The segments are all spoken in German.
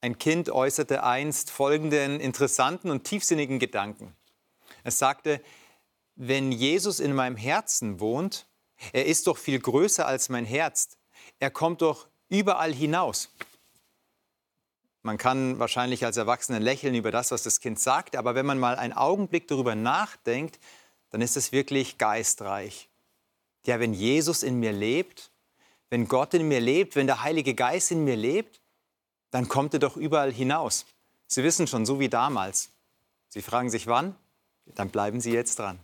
Ein Kind äußerte einst folgenden interessanten und tiefsinnigen Gedanken. Es sagte, wenn Jesus in meinem Herzen wohnt, er ist doch viel größer als mein Herz. Er kommt doch überall hinaus. Man kann wahrscheinlich als Erwachsener lächeln über das, was das Kind sagt, aber wenn man mal einen Augenblick darüber nachdenkt, dann ist es wirklich geistreich. Ja, wenn Jesus in mir lebt, wenn Gott in mir lebt, wenn der Heilige Geist in mir lebt, dann kommt er doch überall hinaus. Sie wissen schon, so wie damals. Sie fragen sich wann? Dann bleiben Sie jetzt dran.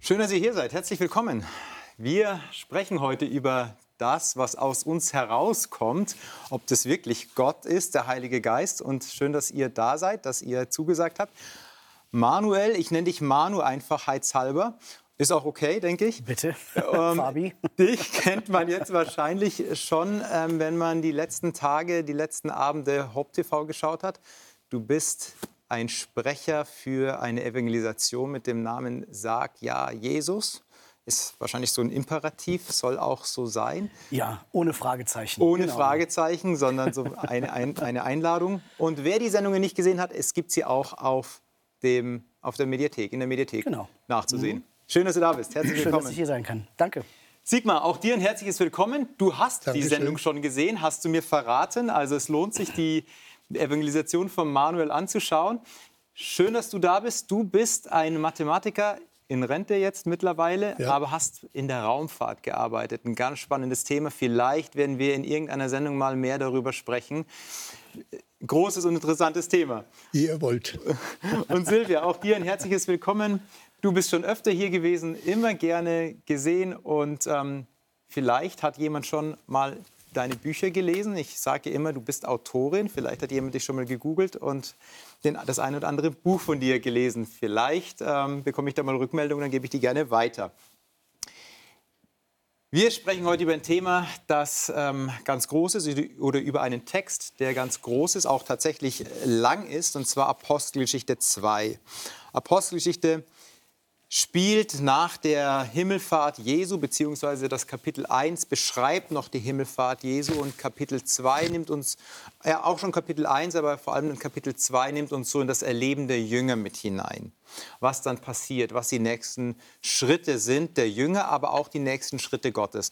Schön, dass ihr hier seid. Herzlich willkommen. Wir sprechen heute über das, was aus uns herauskommt, ob das wirklich Gott ist, der Heilige Geist. Und schön, dass ihr da seid, dass ihr zugesagt habt. Manuel, ich nenne dich Manu einfachheitshalber. Ist auch okay, denke ich. Bitte, ähm, Fabi. Dich kennt man jetzt wahrscheinlich schon, ähm, wenn man die letzten Tage, die letzten Abende Hop TV geschaut hat. Du bist ein Sprecher für eine Evangelisation mit dem Namen Sag ja Jesus. Ist wahrscheinlich so ein Imperativ, soll auch so sein. Ja, ohne Fragezeichen. Ohne genau. Fragezeichen, sondern so eine, eine Einladung. Und wer die Sendungen nicht gesehen hat, es gibt sie auch auf, dem, auf der Mediathek, in der Mediathek genau. nachzusehen. Mhm. Schön, dass du da bist. Herzlich willkommen. Schön, dass ich hier sein kann. Danke. Sigmar, auch dir ein herzliches Willkommen. Du hast Dankeschön. die Sendung schon gesehen, hast du mir verraten. Also es lohnt sich, die Evangelisation von Manuel anzuschauen. Schön, dass du da bist. Du bist ein Mathematiker in Rente jetzt mittlerweile, ja. aber hast in der Raumfahrt gearbeitet. Ein ganz spannendes Thema. Vielleicht werden wir in irgendeiner Sendung mal mehr darüber sprechen. Großes und interessantes Thema. Wie ihr wollt. Und Silvia, auch dir ein herzliches Willkommen. Du bist schon öfter hier gewesen, immer gerne gesehen und ähm, vielleicht hat jemand schon mal deine Bücher gelesen. Ich sage immer, du bist Autorin. Vielleicht hat jemand dich schon mal gegoogelt und den, das eine oder andere Buch von dir gelesen. Vielleicht ähm, bekomme ich da mal Rückmeldungen, dann gebe ich die gerne weiter. Wir sprechen heute über ein Thema, das ähm, ganz groß ist oder über einen Text, der ganz groß ist, auch tatsächlich lang ist, und zwar Apostelgeschichte 2. Apostelgeschichte 2 spielt nach der Himmelfahrt Jesu, beziehungsweise das Kapitel 1 beschreibt noch die Himmelfahrt Jesu und Kapitel 2 nimmt uns, ja auch schon Kapitel 1, aber vor allem in Kapitel 2 nimmt uns so in das Erleben der Jünger mit hinein. Was dann passiert, was die nächsten Schritte sind der Jünger, aber auch die nächsten Schritte Gottes.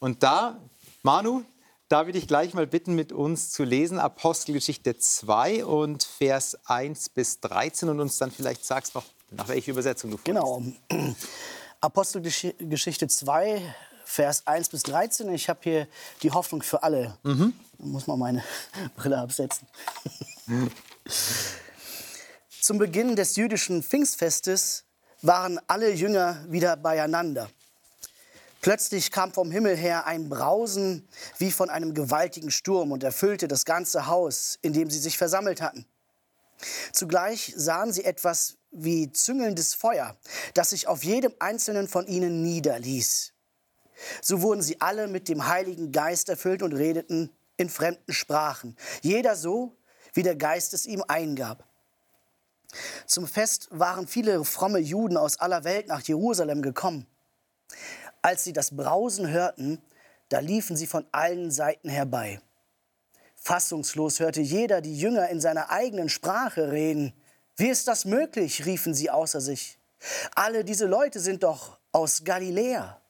Und da, Manu, da würde ich gleich mal bitten, mit uns zu lesen, Apostelgeschichte 2 und Vers 1 bis 13 und uns dann vielleicht sagst noch, nach welcher Übersetzung du Genau. Apostelgeschichte 2, Vers 1 bis 13. Ich habe hier die Hoffnung für alle. Mhm. Da muss man meine Brille absetzen. Zum Beginn des jüdischen Pfingstfestes waren alle Jünger wieder beieinander. Plötzlich kam vom Himmel her ein Brausen wie von einem gewaltigen Sturm und erfüllte das ganze Haus, in dem sie sich versammelt hatten. Zugleich sahen sie etwas wie züngelndes Feuer, das sich auf jedem einzelnen von ihnen niederließ. So wurden sie alle mit dem Heiligen Geist erfüllt und redeten in fremden Sprachen, jeder so, wie der Geist es ihm eingab. Zum Fest waren viele fromme Juden aus aller Welt nach Jerusalem gekommen. Als sie das Brausen hörten, da liefen sie von allen Seiten herbei. Fassungslos hörte jeder die Jünger in seiner eigenen Sprache reden. Wie ist das möglich? riefen sie außer sich. Alle diese Leute sind doch aus Galiläa.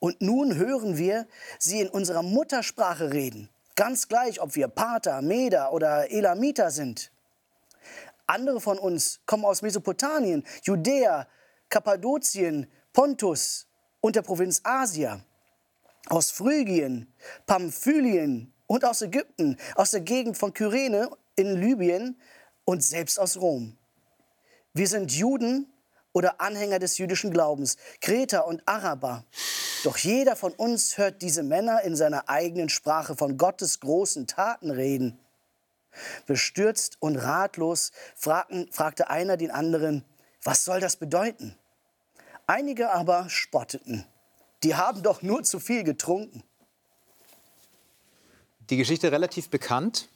Und nun hören wir sie in unserer Muttersprache reden, ganz gleich, ob wir Pater, Meder oder Elamiter sind. Andere von uns kommen aus Mesopotamien, Judäa, Kappadokien, Pontus und der Provinz Asia, aus Phrygien, Pamphylien und aus Ägypten, aus der Gegend von Kyrene in Libyen und selbst aus Rom. Wir sind Juden oder Anhänger des jüdischen Glaubens, Kreter und Araber. Doch jeder von uns hört diese Männer in seiner eigenen Sprache von Gottes großen Taten reden. Bestürzt und ratlos fragten, fragte einer den anderen, was soll das bedeuten? Einige aber spotteten. Die haben doch nur zu viel getrunken. die Geschichte relativ bekannt.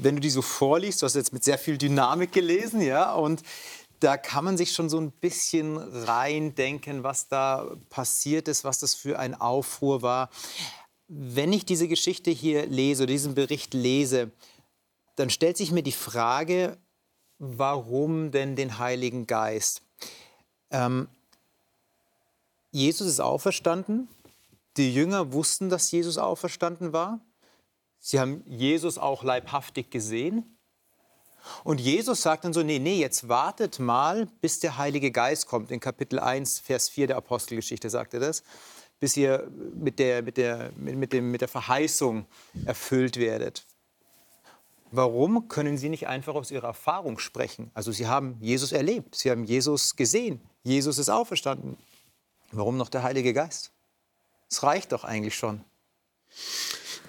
Wenn du die so vorliest, du hast jetzt mit sehr viel Dynamik gelesen, ja, und da kann man sich schon so ein bisschen reindenken, was da passiert ist, was das für ein Aufruhr war. Wenn ich diese Geschichte hier lese, diesen Bericht lese, dann stellt sich mir die Frage, warum denn den Heiligen Geist? Ähm, Jesus ist auferstanden. Die Jünger wussten, dass Jesus auferstanden war. Sie haben Jesus auch leibhaftig gesehen. Und Jesus sagt dann so, nee, nee, jetzt wartet mal, bis der Heilige Geist kommt. In Kapitel 1, Vers 4 der Apostelgeschichte sagt er das. Bis ihr mit der, mit der, mit dem, mit der Verheißung erfüllt werdet. Warum können Sie nicht einfach aus Ihrer Erfahrung sprechen? Also Sie haben Jesus erlebt, Sie haben Jesus gesehen, Jesus ist auferstanden. Warum noch der Heilige Geist? Es reicht doch eigentlich schon.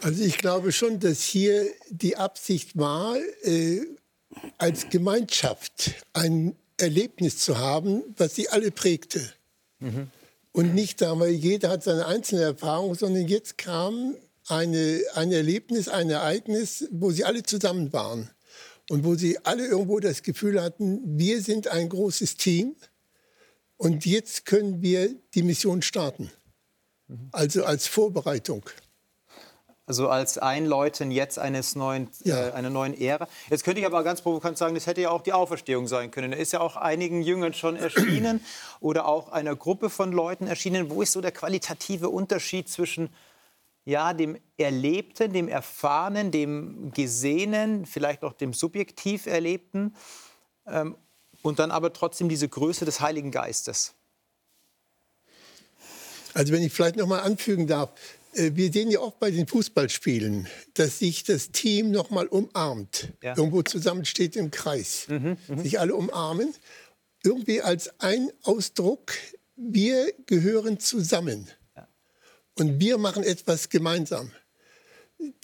Also ich glaube schon, dass hier die Absicht war, äh, als Gemeinschaft ein Erlebnis zu haben, was sie alle prägte. Mhm. Und nicht da, weil jeder hat seine einzelne Erfahrung, sondern jetzt kam eine, ein Erlebnis, ein Ereignis, wo sie alle zusammen waren. Und wo sie alle irgendwo das Gefühl hatten, wir sind ein großes Team und jetzt können wir die Mission starten. Mhm. Also als Vorbereitung. Also als Einläuten jetzt eines neuen, ja. äh, einer neuen Ära. Jetzt könnte ich aber ganz provokant sagen, das hätte ja auch die Auferstehung sein können. Er ist ja auch einigen Jüngern schon erschienen oder auch einer Gruppe von Leuten erschienen. Wo ist so der qualitative Unterschied zwischen ja, dem Erlebten, dem Erfahrenen, dem Gesehenen, vielleicht auch dem subjektiv Erlebten ähm, und dann aber trotzdem diese Größe des Heiligen Geistes? Also wenn ich vielleicht noch mal anfügen darf, äh, wir sehen ja oft bei den Fußballspielen, dass sich das Team noch mal umarmt, ja. irgendwo zusammensteht im Kreis, mhm, mh. sich alle umarmen, irgendwie als ein Ausdruck, wir gehören zusammen ja. und wir machen etwas gemeinsam.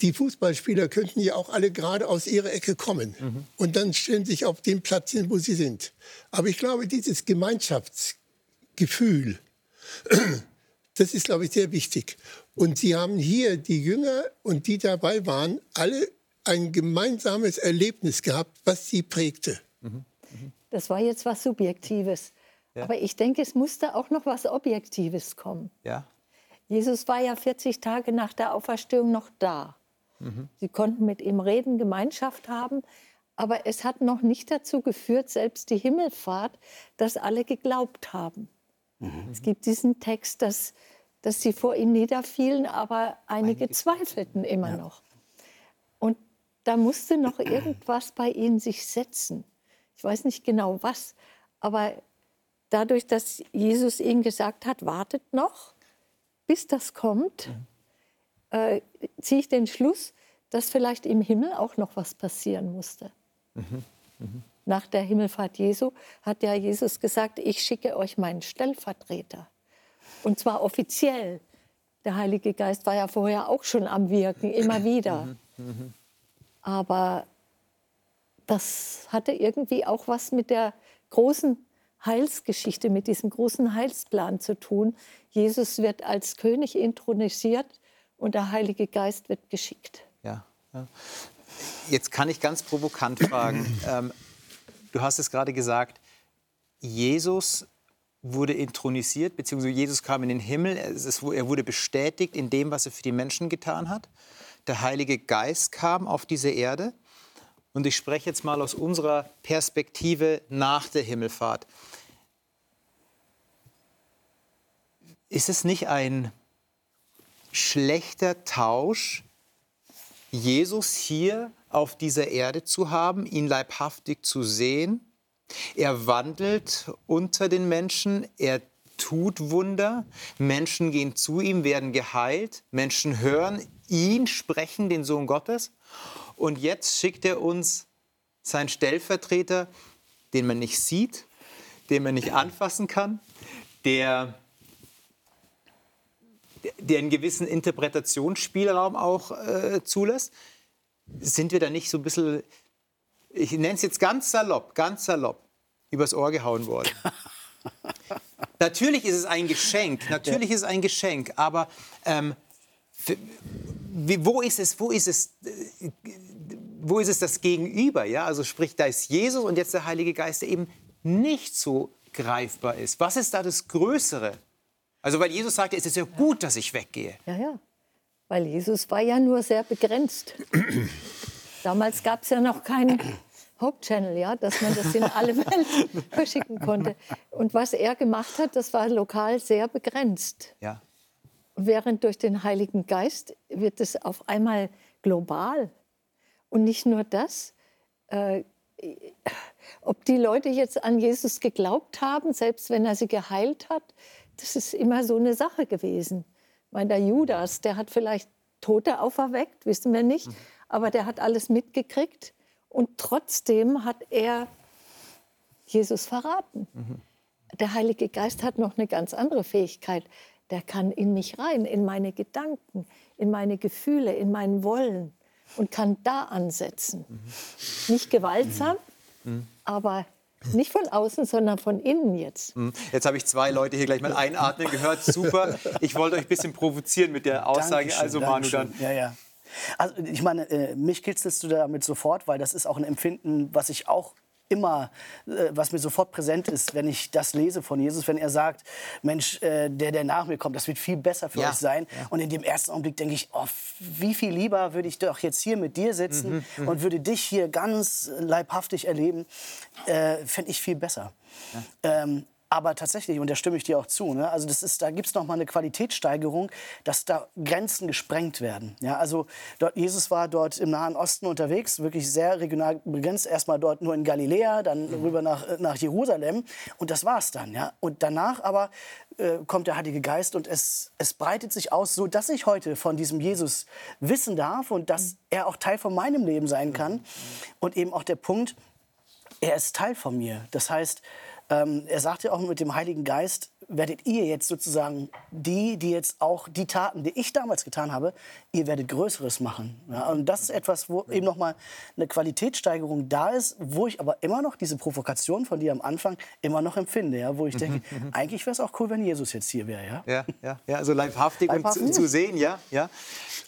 Die Fußballspieler könnten ja auch alle gerade aus ihrer Ecke kommen mhm. und dann stellen sich auf den Platz hin, wo sie sind. Aber ich glaube, dieses Gemeinschaftsgefühl, das ist, glaube ich, sehr wichtig. Und sie haben hier, die Jünger und die dabei waren, alle ein gemeinsames Erlebnis gehabt, was sie prägte. Mhm. Mhm. Das war jetzt was Subjektives. Ja. Aber ich denke, es musste auch noch was Objektives kommen. Ja. Jesus war ja 40 Tage nach der Auferstehung noch da. Mhm. Sie konnten mit ihm reden, Gemeinschaft haben. Aber es hat noch nicht dazu geführt, selbst die Himmelfahrt, dass alle geglaubt haben. Mhm. Es gibt diesen Text, dass dass sie vor ihm niederfielen, aber einige, einige zweifelten immer ja. noch. Und da musste noch irgendwas bei ihnen sich setzen. Ich weiß nicht genau was, aber dadurch, dass Jesus ihnen gesagt hat, wartet noch, bis das kommt, mhm. äh, ziehe ich den Schluss, dass vielleicht im Himmel auch noch was passieren musste. Mhm. Mhm. Nach der Himmelfahrt Jesu hat ja Jesus gesagt, ich schicke euch meinen Stellvertreter. Und zwar offiziell. Der Heilige Geist war ja vorher auch schon am Wirken, immer wieder. Aber das hatte irgendwie auch was mit der großen Heilsgeschichte, mit diesem großen Heilsplan zu tun. Jesus wird als König intronisiert und der Heilige Geist wird geschickt. Ja. Jetzt kann ich ganz provokant fragen. Ähm, du hast es gerade gesagt, Jesus wurde intronisiert, beziehungsweise Jesus kam in den Himmel. er wurde bestätigt in dem, was er für die Menschen getan hat. Der Heilige Geist kam auf diese Erde. Und ich spreche jetzt mal aus unserer Perspektive nach der Himmelfahrt. Ist es nicht ein schlechter Tausch, Jesus hier auf dieser Erde zu haben, ihn leibhaftig zu sehen er wandelt unter den Menschen, er tut Wunder, Menschen gehen zu ihm, werden geheilt, Menschen hören ihn sprechen, den Sohn Gottes. Und jetzt schickt er uns seinen Stellvertreter, den man nicht sieht, den man nicht anfassen kann, der, der einen gewissen Interpretationsspielraum auch äh, zulässt. Sind wir da nicht so ein bisschen ich nenne es jetzt ganz salopp, ganz salopp, übers Ohr gehauen worden. natürlich ist es ein Geschenk, natürlich ist es ein Geschenk, aber ähm, wo ist es, wo ist es, wo ist es das Gegenüber? Ja, also sprich, da ist Jesus und jetzt der Heilige Geist, der eben nicht so greifbar ist. Was ist da das Größere? Also, weil Jesus sagte, es ist ja gut, dass ich weggehe. Ja, ja. Weil Jesus war ja nur sehr begrenzt. Damals gab es ja noch keinen Hope Channel, ja, dass man das in alle Welt verschicken konnte. Und was er gemacht hat, das war lokal sehr begrenzt. Ja. Während durch den Heiligen Geist wird es auf einmal global. Und nicht nur das, äh, ob die Leute jetzt an Jesus geglaubt haben, selbst wenn er sie geheilt hat, das ist immer so eine Sache gewesen. Ich meine, der Judas, der hat vielleicht Tote auferweckt, wissen wir nicht, aber der hat alles mitgekriegt und trotzdem hat er Jesus verraten. Der Heilige Geist hat noch eine ganz andere Fähigkeit. Der kann in mich rein, in meine Gedanken, in meine Gefühle, in mein Wollen und kann da ansetzen. Nicht gewaltsam, aber nicht von außen, sondern von innen jetzt. Jetzt habe ich zwei Leute hier gleich mal einatmen gehört. Super. Ich wollte euch ein bisschen provozieren mit der Aussage. Dankeschön, also Manu, dann Dankeschön. Ja, ja. Also ich meine, äh, mich kitzelst du damit sofort, weil das ist auch ein Empfinden, was ich auch immer, äh, was mir sofort präsent ist, wenn ich das lese von Jesus, wenn er sagt, Mensch, äh, der, der nach mir kommt, das wird viel besser für Ja, euch sein. Und in dem ersten Augenblick denke ich, oh, wie viel lieber würde ich doch jetzt hier mit dir sitzen Mhm, und würde dich hier ganz leibhaftig erleben, äh, fände ich viel besser. Ähm, aber tatsächlich, und da stimme ich dir auch zu, ne? also das ist, da gibt es noch mal eine Qualitätssteigerung, dass da Grenzen gesprengt werden. Ja, also dort, Jesus war dort im Nahen Osten unterwegs, wirklich sehr regional begrenzt. Erstmal dort nur in Galiläa, dann rüber nach, äh, nach Jerusalem und das war's dann. Ja? Und danach aber äh, kommt der Heilige Geist und es, es breitet sich aus, so dass ich heute von diesem Jesus wissen darf und dass er auch Teil von meinem Leben sein kann. Und eben auch der Punkt, er ist Teil von mir. Das heißt, ähm, er sagt ja auch mit dem Heiligen Geist, werdet ihr jetzt sozusagen die, die jetzt auch die Taten, die ich damals getan habe, ihr werdet Größeres machen. Ja, und das ist etwas, wo eben noch mal eine Qualitätssteigerung da ist, wo ich aber immer noch diese Provokation von dir am Anfang immer noch empfinde, ja, wo ich denke, eigentlich wäre es auch cool, wenn Jesus jetzt hier wäre, ja. ja, ja, ja, also leibhaftig, und Leibhaftig. zu, zu sehen, ja, ja.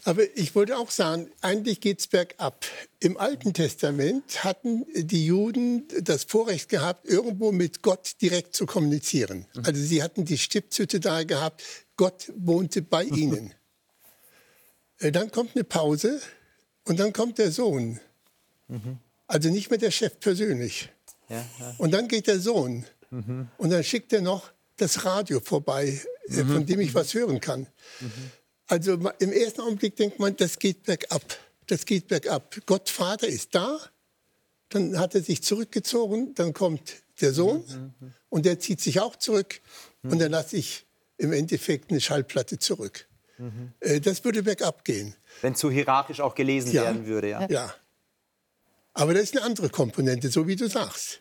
Aber ich wollte auch sagen, eigentlich geht es bergab. Im Alten Testament hatten die Juden das Vorrecht gehabt, irgendwo mit Gott direkt zu kommunizieren. Also sie hatten die Stiftshütte da gehabt, Gott wohnte bei ihnen. Äh, Dann kommt eine Pause und dann kommt der Sohn. Also nicht mehr der Chef persönlich. ja, ja. Und dann geht der Sohn. Und dann schickt er noch das Radio vorbei, äh, von dem ich was hören kann. Also im ersten Augenblick denkt man, das geht bergab. Das geht bergab. Gott Vater ist da, dann hat er sich zurückgezogen, dann kommt der Sohn und der zieht sich auch zurück und dann lasse ich im Endeffekt eine Schallplatte zurück. Äh, Das würde bergab gehen. Wenn zu hierarchisch auch gelesen Ja. werden würde, ja. Ja. Aber das ist eine andere Komponente, so wie du sagst.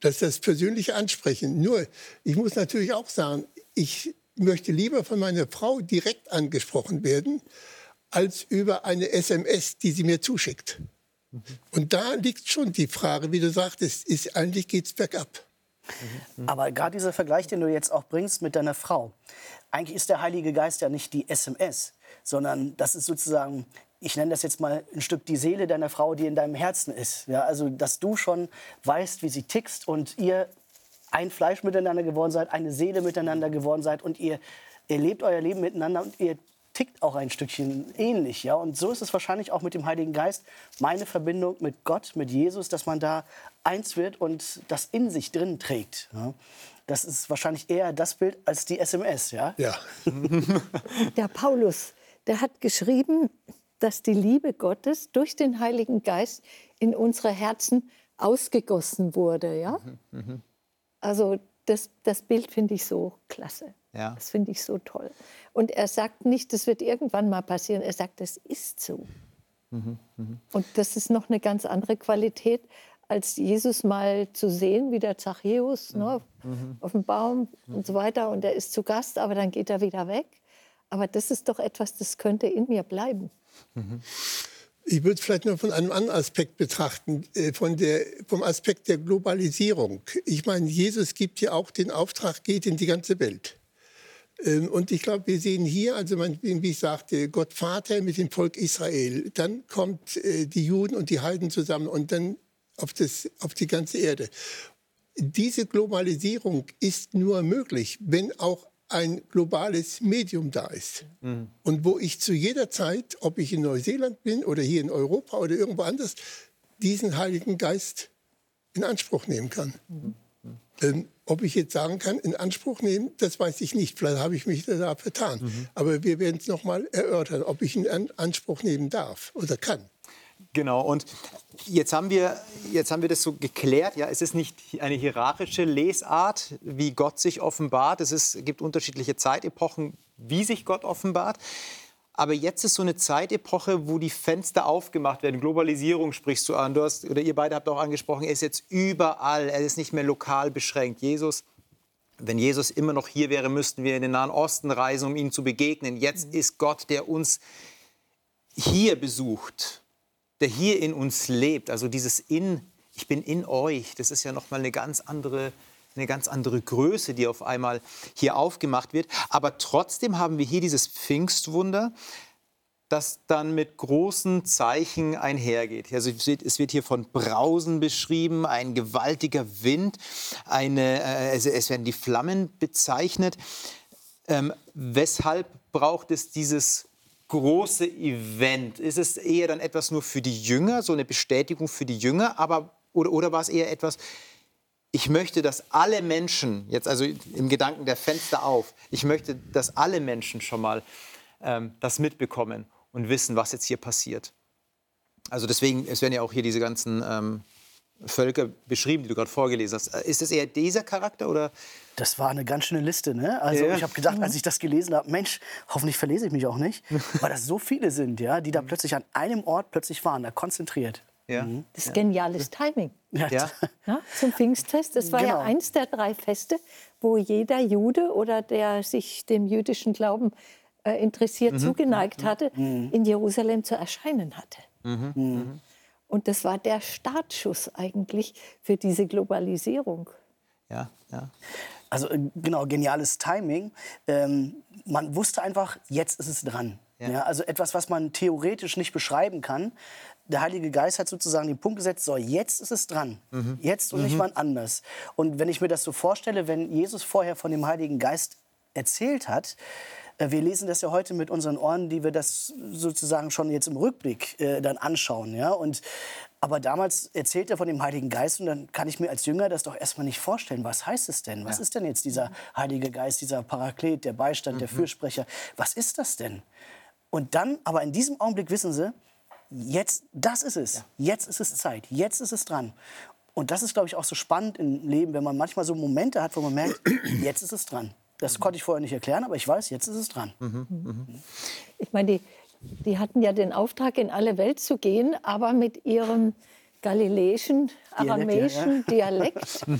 Das ist das persönliche Ansprechen. Nur, ich muss natürlich auch sagen, ich möchte lieber von meiner Frau direkt angesprochen werden, als über eine SMS, die sie mir zuschickt. Und da liegt schon die Frage, wie du sagtest, ist, eigentlich geht es bergab. Aber gerade dieser Vergleich, den du jetzt auch bringst mit deiner Frau, eigentlich ist der Heilige Geist ja nicht die SMS, sondern das ist sozusagen, ich nenne das jetzt mal ein Stück die Seele deiner Frau, die in deinem Herzen ist. Ja, also, dass du schon weißt, wie sie tickst und ihr ein Fleisch miteinander geworden seid, eine Seele miteinander geworden seid und ihr, ihr lebt euer Leben miteinander und ihr tickt auch ein Stückchen ähnlich. Ja? Und so ist es wahrscheinlich auch mit dem Heiligen Geist. Meine Verbindung mit Gott, mit Jesus, dass man da eins wird und das in sich drin trägt. Ja? Das ist wahrscheinlich eher das Bild als die SMS. Ja? Ja. Der Paulus, der hat geschrieben, dass die Liebe Gottes durch den Heiligen Geist in unsere Herzen ausgegossen wurde. Ja? Also das, das Bild finde ich so klasse. Ja. Das finde ich so toll. Und er sagt nicht, das wird irgendwann mal passieren. Er sagt, das ist so. Und das ist noch eine ganz andere Qualität, als Jesus mal zu sehen, wie der Zachäus ne, auf dem Baum und so weiter. Und er ist zu Gast, aber dann geht er wieder weg. Aber das ist doch etwas, das könnte in mir bleiben. Ich würde es vielleicht nur von einem anderen Aspekt betrachten, äh, von der, vom Aspekt der Globalisierung. Ich meine, Jesus gibt ja auch den Auftrag, geht in die ganze Welt. Ähm, und ich glaube, wir sehen hier, also man, wie ich sagte, Gott Vater mit dem Volk Israel. Dann kommt äh, die Juden und die Heiden zusammen und dann auf, das, auf die ganze Erde. Diese Globalisierung ist nur möglich, wenn auch ein globales Medium da ist. Mhm. Und wo ich zu jeder Zeit, ob ich in Neuseeland bin oder hier in Europa oder irgendwo anders, diesen Heiligen Geist in Anspruch nehmen kann. Mhm. Ähm, ob ich jetzt sagen kann, in Anspruch nehmen, das weiß ich nicht. Vielleicht habe ich mich da vertan. Mhm. Aber wir werden es noch mal erörtern, ob ich ihn in Anspruch nehmen darf oder kann. Genau, und jetzt haben, wir, jetzt haben wir das so geklärt. Ja, es ist nicht eine hierarchische Lesart, wie Gott sich offenbart. Es ist, gibt unterschiedliche Zeitepochen, wie sich Gott offenbart. Aber jetzt ist so eine Zeitepoche, wo die Fenster aufgemacht werden. Globalisierung sprichst du an. Du hast, oder ihr beide habt auch angesprochen, er ist jetzt überall. Er ist nicht mehr lokal beschränkt. Jesus, wenn Jesus immer noch hier wäre, müssten wir in den Nahen Osten reisen, um ihm zu begegnen. Jetzt ist Gott, der uns hier besucht, der hier in uns lebt. Also dieses in, ich bin in euch, das ist ja noch mal eine ganz andere eine ganz andere Größe, die auf einmal hier aufgemacht wird. Aber trotzdem haben wir hier dieses Pfingstwunder, das dann mit großen Zeichen einhergeht. Also es wird hier von Brausen beschrieben, ein gewaltiger Wind, eine, also es werden die Flammen bezeichnet. Ähm, weshalb braucht es dieses große Event? Ist es eher dann etwas nur für die Jünger, so eine Bestätigung für die Jünger, aber, oder, oder war es eher etwas ich möchte, dass alle Menschen, jetzt also im Gedanken der Fenster auf, ich möchte, dass alle Menschen schon mal ähm, das mitbekommen und wissen, was jetzt hier passiert. Also deswegen, es werden ja auch hier diese ganzen ähm, Völker beschrieben, die du gerade vorgelesen hast. Äh, ist es eher dieser Charakter oder? Das war eine ganz schöne Liste, ne? Also ja. ich habe gedacht, als ich das gelesen habe, Mensch, hoffentlich verlese ich mich auch nicht, weil das so viele sind, ja, die da plötzlich an einem Ort plötzlich waren, da konzentriert. Ja. Mhm. Das ist geniales Timing. Ja. Ja, zum Pfingstfest. Das war genau. ja eins der drei Feste, wo jeder Jude oder der sich dem jüdischen Glauben äh, interessiert mhm. zugeneigt mhm. hatte, mhm. in Jerusalem zu erscheinen hatte. Mhm. Mhm. Und das war der Startschuss eigentlich für diese Globalisierung. Ja, ja. Also äh, genau, geniales Timing. Ähm, man wusste einfach, jetzt ist es dran. Ja. ja. also etwas, was man theoretisch nicht beschreiben kann, der Heilige Geist hat sozusagen den Punkt gesetzt, so jetzt ist es dran, mhm. jetzt und mhm. nicht wann anders. Und wenn ich mir das so vorstelle, wenn Jesus vorher von dem Heiligen Geist erzählt hat, äh, wir lesen das ja heute mit unseren Ohren, die wir das sozusagen schon jetzt im Rückblick äh, dann anschauen. Ja? Und, aber damals erzählt er von dem Heiligen Geist und dann kann ich mir als Jünger das doch erstmal nicht vorstellen. Was heißt es denn? Was ja. ist denn jetzt dieser Heilige Geist, dieser Paraklet, der Beistand, mhm. der Fürsprecher? Was ist das denn? Und dann, aber in diesem Augenblick wissen sie, jetzt, das ist es. Ja. Jetzt ist es Zeit. Jetzt ist es dran. Und das ist, glaube ich, auch so spannend im Leben, wenn man manchmal so Momente hat, wo man merkt, jetzt ist es dran. Das konnte ich vorher nicht erklären, aber ich weiß, jetzt ist es dran. Mhm. Mhm. Ich meine, die, die hatten ja den Auftrag, in alle Welt zu gehen, aber mit ihrem galiläischen, aramäischen Dialekt, ja,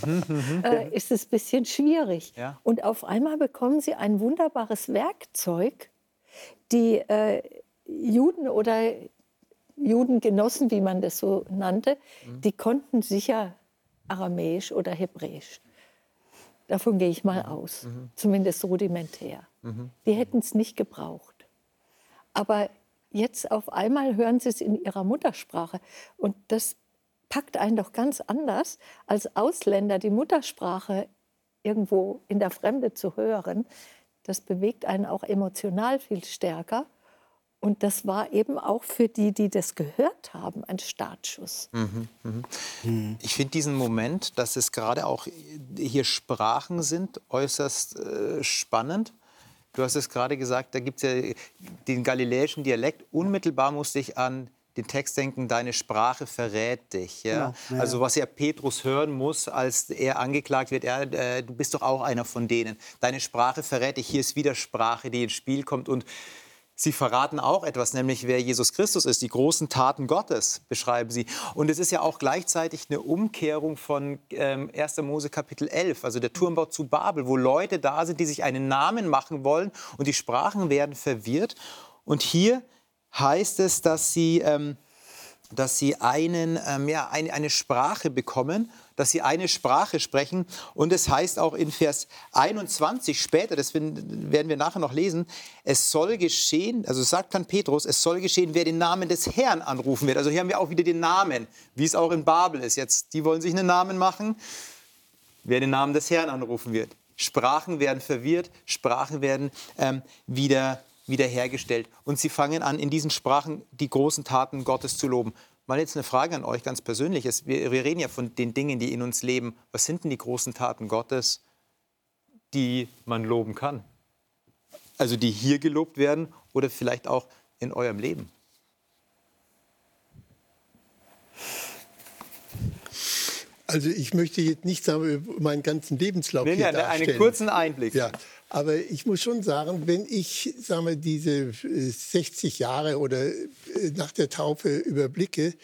ja. äh, ist es ein bisschen schwierig. Ja. Und auf einmal bekommen sie ein wunderbares Werkzeug, die äh, Juden oder Judengenossen, wie man das so nannte, mhm. die konnten sicher Aramäisch oder Hebräisch. Davon gehe ich mal mhm. aus, mhm. zumindest rudimentär. Mhm. Die hätten es nicht gebraucht. Aber jetzt auf einmal hören sie es in ihrer Muttersprache. Und das packt einen doch ganz anders, als Ausländer die Muttersprache irgendwo in der Fremde zu hören. Das bewegt einen auch emotional viel stärker. Und das war eben auch für die, die das gehört haben, ein Startschuss. Mhm, mhm. Ich finde diesen Moment, dass es gerade auch hier Sprachen sind, äußerst äh, spannend. Du hast es gerade gesagt, da gibt es ja den galiläischen Dialekt. Unmittelbar musste ich an den Text denken, deine Sprache verrät dich. Ja? Genau, ja. Also was ja Petrus hören muss, als er angeklagt wird, ja, äh, du bist doch auch einer von denen. Deine Sprache verrät dich. Hier ist wieder Sprache, die ins Spiel kommt. Und Sie verraten auch etwas, nämlich wer Jesus Christus ist. Die großen Taten Gottes beschreiben sie. Und es ist ja auch gleichzeitig eine Umkehrung von ähm, 1. Mose Kapitel 11, also der Turmbau zu Babel, wo Leute da sind, die sich einen Namen machen wollen und die Sprachen werden verwirrt. Und hier heißt es, dass sie, ähm, dass sie einen, ähm, ja, eine, eine Sprache bekommen, dass sie eine Sprache sprechen. Und es heißt auch in Vers 21 später, das werden wir nachher noch lesen, es soll geschehen, also sagt dann Petrus, es soll geschehen, wer den Namen des Herrn anrufen wird. Also hier haben wir auch wieder den Namen, wie es auch in Babel ist. Jetzt, die wollen sich einen Namen machen, wer den Namen des Herrn anrufen wird. Sprachen werden verwirrt, Sprachen werden ähm, wieder wiederhergestellt. Und sie fangen an, in diesen Sprachen die großen Taten Gottes zu loben. Mal jetzt eine Frage an euch ganz persönlich. Wir, wir reden ja von den Dingen, die in uns leben. Was sind denn die großen Taten Gottes, die man loben kann? Also die hier gelobt werden oder vielleicht auch in eurem Leben? Also ich möchte jetzt nicht sagen meinen ganzen Lebenslauf nee, hier ja, darstellen. Einen kurzen Einblick. Ja, aber ich muss schon sagen, wenn ich sagen wir, diese 60 äh, Jahre oder äh, nach der Taufe überblicke,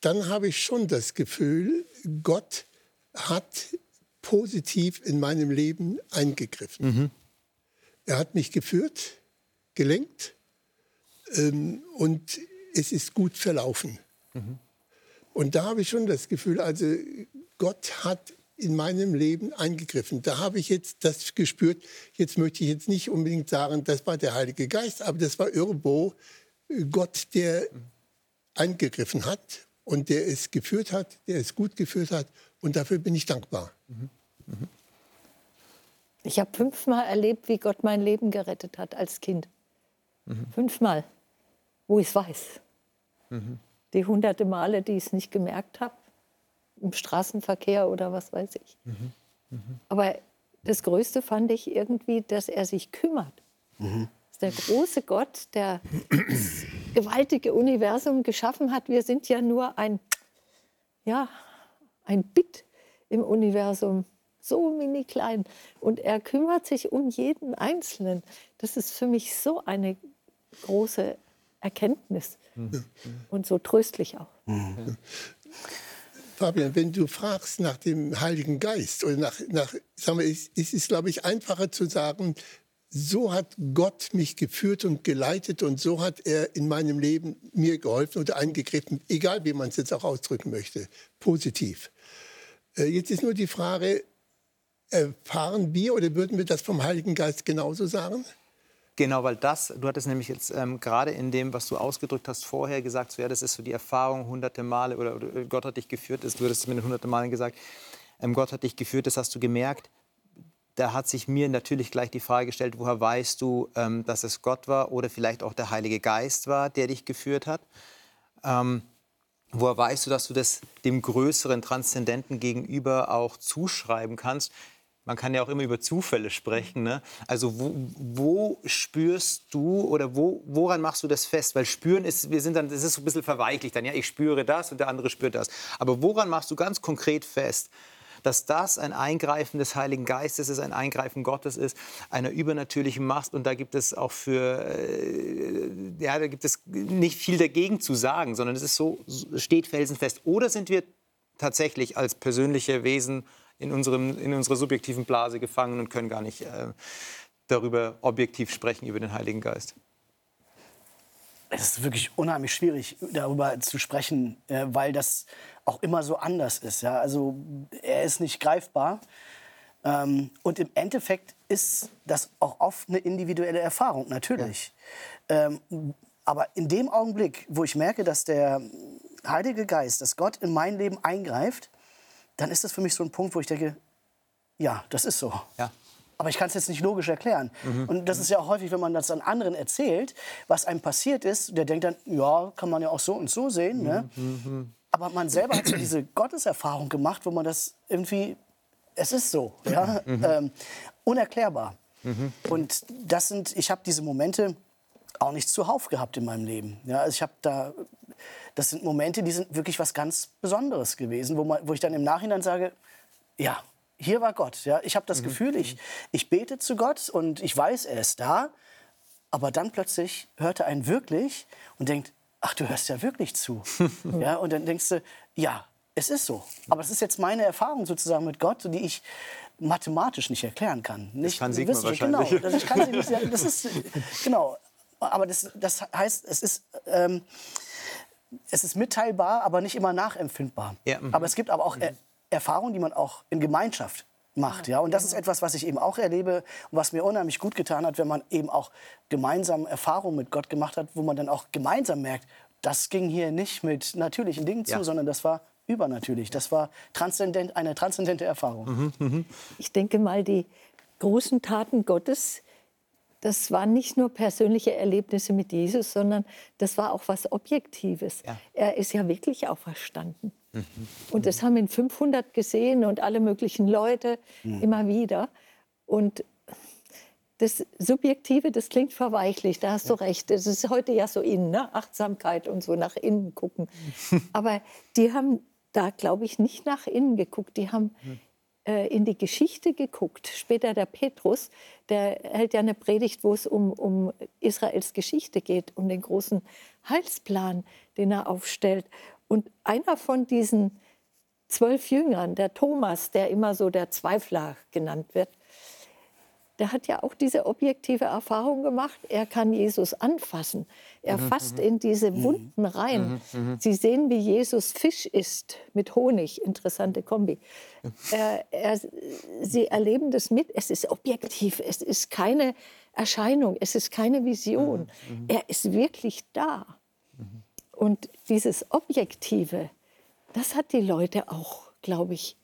dann habe ich schon das Gefühl, Gott hat positiv in meinem Leben eingegriffen. Mhm. Er hat mich geführt, gelenkt ähm, und es ist gut verlaufen. Mhm. Und da habe ich schon das Gefühl, also Gott hat in meinem Leben eingegriffen. Da habe ich jetzt das gespürt. Jetzt möchte ich jetzt nicht unbedingt sagen, das war der Heilige Geist, aber das war irgendwo Gott, der eingegriffen hat und der es geführt hat, der es gut geführt hat. Und dafür bin ich dankbar. Ich habe fünfmal erlebt, wie Gott mein Leben gerettet hat als Kind. Mhm. Fünfmal, wo ich es weiß. Mhm. Die hunderte Male, die ich es nicht gemerkt habe, im Straßenverkehr oder was weiß ich. Mhm. Mhm. Aber das Größte fand ich irgendwie, dass er sich kümmert. Mhm. Der große Gott, der das gewaltige Universum geschaffen hat. Wir sind ja nur ein, ja, ein Bit im Universum, so mini klein. Und er kümmert sich um jeden Einzelnen. Das ist für mich so eine große Erkenntnis mhm. und so tröstlich auch. Mhm. Fabian, wenn du fragst nach dem Heiligen Geist oder nach, nach sagen wir, ist, ist es, glaube ich, einfacher zu sagen, so hat Gott mich geführt und geleitet und so hat er in meinem Leben mir geholfen oder eingegriffen, egal wie man es jetzt auch ausdrücken möchte, positiv. Äh, jetzt ist nur die Frage, erfahren wir oder würden wir das vom Heiligen Geist genauso sagen? Genau, weil das, du hattest nämlich jetzt ähm, gerade in dem, was du ausgedrückt hast, vorher gesagt, so, ja, das ist so die Erfahrung hunderte Male oder, oder Gott hat dich geführt, das, du hattest mir hunderte Male gesagt, ähm, Gott hat dich geführt, das hast du gemerkt. Da hat sich mir natürlich gleich die Frage gestellt, woher weißt du, ähm, dass es Gott war oder vielleicht auch der Heilige Geist war, der dich geführt hat? Ähm, woher weißt du, dass du das dem größeren Transzendenten gegenüber auch zuschreiben kannst? Man kann ja auch immer über Zufälle sprechen. Ne? Also wo, wo, spürst du oder wo, woran machst du das fest? Weil spüren ist, wir sind dann, das ist so ein bisschen verweichlich dann. Ja, ich spüre das und der andere spürt das. Aber woran machst du ganz konkret fest? dass das ein Eingreifen des Heiligen Geistes ist, ein Eingreifen Gottes ist, einer übernatürlichen Macht. Und da gibt es auch für, äh, ja, da gibt es nicht viel dagegen zu sagen, sondern es ist so, steht felsenfest. Oder sind wir tatsächlich als persönliche Wesen in, unserem, in unserer subjektiven Blase gefangen und können gar nicht äh, darüber objektiv sprechen, über den Heiligen Geist. Es ist wirklich unheimlich schwierig, darüber zu sprechen, äh, weil das auch immer so anders ist. Ja? Also er ist nicht greifbar. Ähm, und im Endeffekt ist das auch oft eine individuelle Erfahrung, natürlich. Ja. Ähm, aber in dem Augenblick, wo ich merke, dass der Heilige Geist, dass Gott in mein Leben eingreift, dann ist das für mich so ein Punkt, wo ich denke, ja, das ist so. Ja. Aber ich kann es jetzt nicht logisch erklären. Mhm. Und das ist ja auch häufig, wenn man das an anderen erzählt, was einem passiert ist, der denkt dann, ja, kann man ja auch so und so sehen. Ne? Mhm. Aber man selber hat so diese Gotteserfahrung gemacht, wo man das irgendwie, es ist so, ja? Mhm. Ähm, unerklärbar. Mhm. Und das sind, ich habe diese Momente auch nicht zuhauf gehabt in meinem Leben. Ja, also ich habe da das sind Momente, die sind wirklich was ganz Besonderes gewesen, wo, man, wo ich dann im Nachhinein sage, ja, hier war Gott. Ja? Ich habe das mhm. Gefühl, ich, ich bete zu Gott und ich weiß, er ist da. Aber dann plötzlich hört er einen wirklich und denkt, ach, du hörst ja wirklich zu. ja, und dann denkst du, ja, es ist so. Aber es ist jetzt meine Erfahrung sozusagen mit Gott, die ich mathematisch nicht erklären kann. Nicht das kann Sigmar wahrscheinlich. Genau, das, ich kann sie nicht, das ist, genau. Aber das, das heißt, es ist... Ähm, es ist mitteilbar, aber nicht immer nachempfindbar. Ja, mhm. aber es gibt aber auch er Erfahrungen, die man auch in Gemeinschaft macht. Ja? Und das ist etwas, was ich eben auch erlebe und was mir unheimlich gut getan hat, wenn man eben auch gemeinsam Erfahrungen mit Gott gemacht hat, wo man dann auch gemeinsam merkt, das ging hier nicht mit natürlichen Dingen zu, Ja. sondern das war übernatürlich. Das war transzendent, eine transzendente Erfahrung. Ich denke mal, die großen Taten Gottes, das waren nicht nur persönliche Erlebnisse mit Jesus, sondern das war auch was Objektives. Ja. Er ist ja wirklich auferstanden. Und das haben ihn 500 gesehen und alle möglichen Leute immer wieder. Und das Subjektive, das klingt verweichlich, da hast du recht. Es ist heute ja so in, ne? Achtsamkeit und so nach innen gucken. Aber die haben da, glaube ich, nicht nach innen geguckt. Die haben äh, in die Geschichte geguckt. Später der Petrus, der hält ja eine Predigt, wo es um, um Israels Geschichte geht, um den großen Heilsplan, den er aufstellt. Und einer von diesen zwölf Jüngern, der Thomas, der immer so der Zweifler genannt wird, der hat ja auch diese objektive Erfahrung gemacht. Er kann Jesus anfassen. Er fasst in diese Wunden rein. Sie sehen, wie Jesus Fisch isst mit Honig. Interessante Kombi. Er, er, sie erleben das mit. Es ist objektiv. Es ist keine Erscheinung. Es ist keine Vision. Er ist wirklich da. Und dieses Objektive, das hat die Leute auch, glaube ich,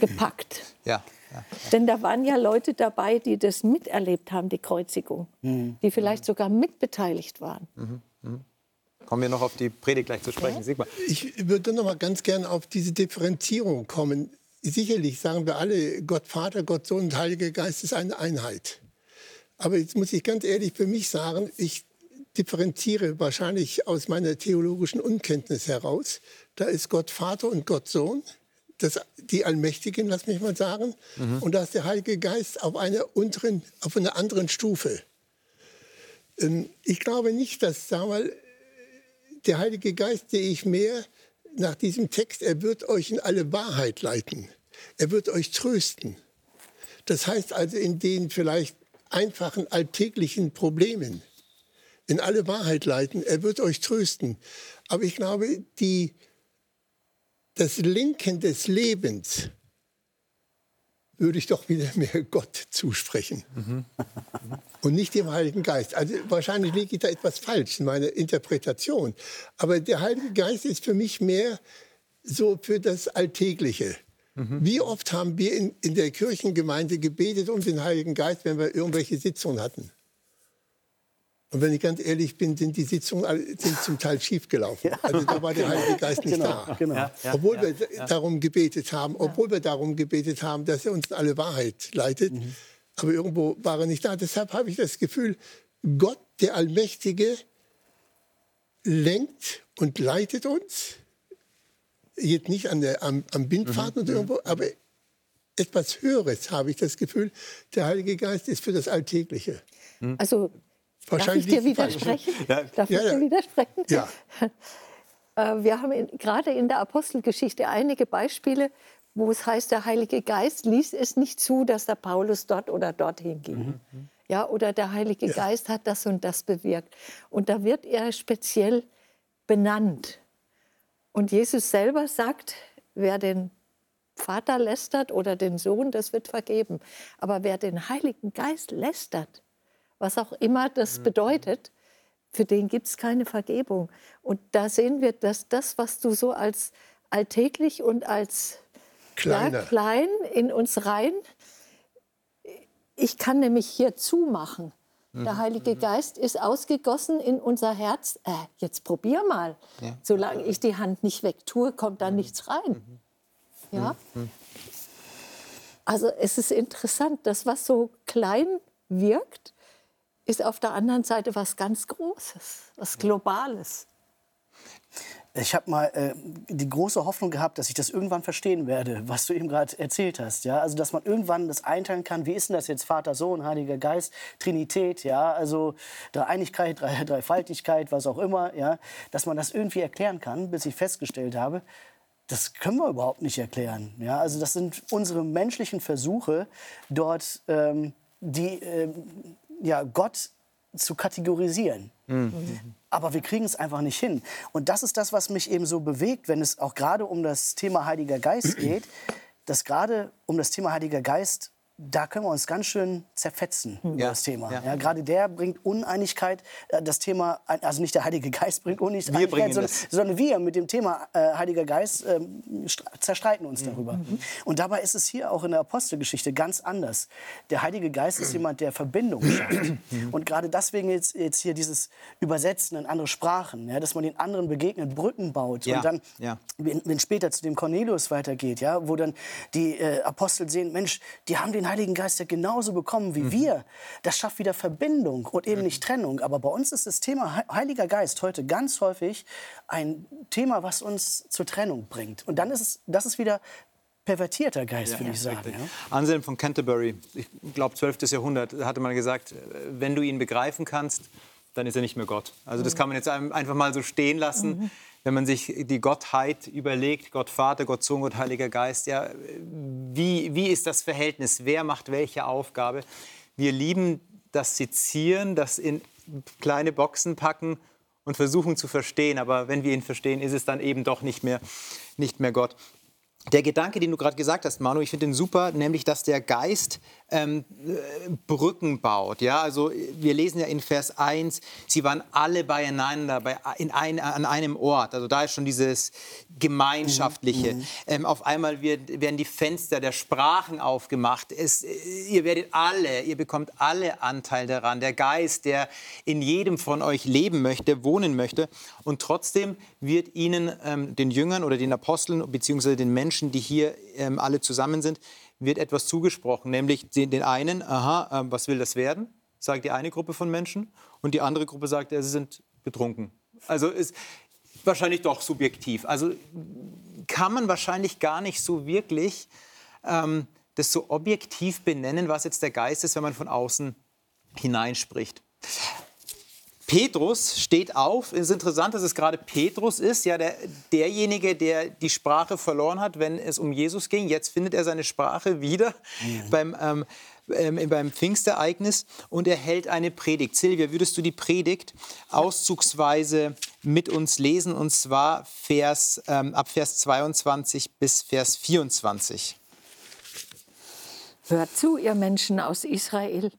gepackt. Ja, ja. Denn da waren ja Leute dabei, die das miterlebt haben, die Kreuzigung, die vielleicht sogar mitbeteiligt waren. Kommen wir noch auf die Predigt gleich zu sprechen. Sigmar. Ich würde noch mal ganz gerne auf diese Differenzierung kommen. Sicherlich sagen wir alle, Gott Vater, Gott Sohn und Heiliger Geist ist eine Einheit. Aber jetzt muss ich ganz ehrlich für mich sagen, ich differenziere wahrscheinlich aus meiner theologischen Unkenntnis heraus. Da ist Gott Vater und Gott Sohn, das, die Allmächtigen, lass mich mal sagen. Und da ist der Heilige Geist auf einer, unteren, auf einer anderen Stufe. Ähm, Ich glaube nicht, dass, mal, der Heilige Geist sehe ich mehr nach diesem Text, er wird euch in alle Wahrheit leiten. Er wird euch trösten. Das heißt also in den vielleicht einfachen alltäglichen Problemen in alle Wahrheit leiten. Er wird euch trösten. Aber ich glaube, die, das Lenken des Lebens würde ich doch wieder mehr Gott zusprechen und nicht dem Heiligen Geist. Also wahrscheinlich liege ich da etwas falsch in meiner Interpretation. Aber der Heilige Geist ist für mich mehr so für das Alltägliche. Wie oft haben wir in, in der Kirchengemeinde gebetet um den Heiligen Geist, wenn wir irgendwelche Sitzungen hatten? Und wenn ich ganz ehrlich bin, sind die Sitzungen sind zum Teil schiefgelaufen. Also da war der Heilige Geist nicht Genau, da. genau. Ja, ja, obwohl ja, wir darum gebetet haben, obwohl wir darum gebetet haben, dass er uns in alle Wahrheit leitet. Aber irgendwo war er nicht da. Deshalb habe ich das Gefühl, Gott, der Allmächtige, lenkt und leitet uns. Jetzt nicht an der, am, am Bindfaden oder irgendwo, aber etwas Höheres habe ich das Gefühl. Der Heilige Geist ist für das Alltägliche. Also, darf Wahrscheinlich ich dir widersprechen? Ja. Darf Ja, ich dir ja. widersprechen? Ja. Äh, Wir haben in, gerade in der Apostelgeschichte einige Beispiele, wo es heißt, der Heilige Geist ließ es nicht zu, dass der Paulus dort oder dorthin ging. Ja, oder der Heilige Geist hat das und das bewirkt. Und da wird er speziell benannt. Und Jesus selber sagt, wer den Vater lästert oder den Sohn, das wird vergeben. Aber wer den Heiligen Geist lästert, was auch immer das bedeutet, für den gibt es keine Vergebung. Und da sehen wir, dass das, was du so als alltäglich und als. Ja, klein in uns rein, ich kann nämlich hier zumachen. Der Heilige Geist ist ausgegossen in unser Herz. Äh, jetzt probier mal. Solange ich die Hand nicht wegtue, kommt da nichts rein. Ja? Also es ist interessant, das, was so klein wirkt, ist auf der anderen Seite was ganz Großes, was Globales. Ich habe mal äh, die große Hoffnung gehabt, dass ich das irgendwann verstehen werde, was du eben gerade erzählt hast. Ja? Also, dass man irgendwann das einteilen kann, wie ist denn das jetzt Vater, Sohn, Heiliger Geist, Trinität, ja? also Dreieinigkeit, Drei- Dreifaltigkeit, was auch immer. Ja? Dass man das irgendwie erklären kann, bis ich festgestellt habe, das können wir überhaupt nicht erklären. Ja? Also das sind unsere menschlichen Versuche, dort ähm, die, ähm, ja, Gott zu kategorisieren. Aber wir kriegen es einfach nicht hin. Und das ist das, was mich eben so bewegt, wenn es auch gerade um das Thema Heiliger Geist geht, dass gerade um das Thema Heiliger Geist da können wir uns ganz schön zerfetzen über Ja, das Thema. ja. Ja. gerade der bringt Uneinigkeit. Äh, Das Thema, also nicht der Heilige Geist bringt Uneinigkeit, sondern, sondern wir mit dem Thema äh, Heiliger Geist stre- zerstreiten uns darüber. Und dabei ist es hier auch in der Apostelgeschichte ganz anders. Der Heilige Geist ist jemand, der Verbindung schafft. Und gerade deswegen jetzt, jetzt hier dieses Übersetzen in andere Sprachen, ja, dass man den anderen begegnet, Brücken baut. Und dann, wenn, wenn später zu dem Cornelius weitergeht, ja, wo dann die äh, Apostel sehen, Mensch, die haben den Heiligen Geist ja genauso bekommen wie wir. Das schafft wieder Verbindung und eben nicht Trennung. Aber bei uns ist das Thema He- Heiliger Geist heute ganz häufig ein Thema, was uns zur Trennung bringt. Und dann ist es, das ist wieder pervertierter Geist, würde ich sagen. Ja. Anselm von Canterbury, ich glaube 12. Jahrhundert, hatte mal gesagt, äh, wenn du ihn begreifen kannst, dann ist er nicht mehr Gott. Also das kann man jetzt einfach mal so stehen lassen. Wenn man sich die Gottheit überlegt, Gott Vater, Gott Sohn, Gott Heiliger Geist, ja, wie, wie ist das Verhältnis? Wer macht welche Aufgabe? Wir lieben das Sezieren, das in kleine Boxen packen und versuchen zu verstehen. Aber wenn wir ihn verstehen, ist es dann eben doch nicht mehr, nicht mehr Gott. Der Gedanke, den du gerade gesagt hast, Manu, ich finde den super, nämlich, dass der Geist ähm, äh, Brücken baut. Ja, also wir lesen ja in Vers 1, sie waren alle beieinander bei, in ein, an einem Ort. Also da ist schon dieses Gemeinschaftliche. Ähm, auf einmal wird, werden die Fenster der Sprachen aufgemacht. Es, ihr werdet alle, ihr bekommt alle Anteil daran. Der Geist, der in jedem von euch leben möchte, wohnen möchte. Und trotzdem wird ihnen, ähm, den Jüngern oder den Aposteln, beziehungsweise den Menschen, die hier ähm, alle zusammen sind, wird etwas zugesprochen. Nämlich den, einen, aha, ähm, was will das werden? Sagt die eine Gruppe von Menschen. Und die andere Gruppe sagt, ja, sie sind betrunken. Also ist wahrscheinlich doch subjektiv. Also kann man wahrscheinlich gar nicht so wirklich ähm, das so objektiv benennen, was jetzt der Geist ist, wenn man von außen hineinspricht. Petrus steht auf. Es ist interessant, dass es gerade Petrus ist, ja, der, derjenige, der die Sprache verloren hat, wenn es um Jesus ging. Jetzt findet er seine Sprache wieder beim, ähm, ähm, beim Pfingstereignis und er hält eine Predigt. Silvia, würdest du die Predigt auszugsweise mit uns lesen? Und zwar Vers, ähm, ab Vers 22 bis Vers 24. Hört zu, ihr Menschen aus Israel.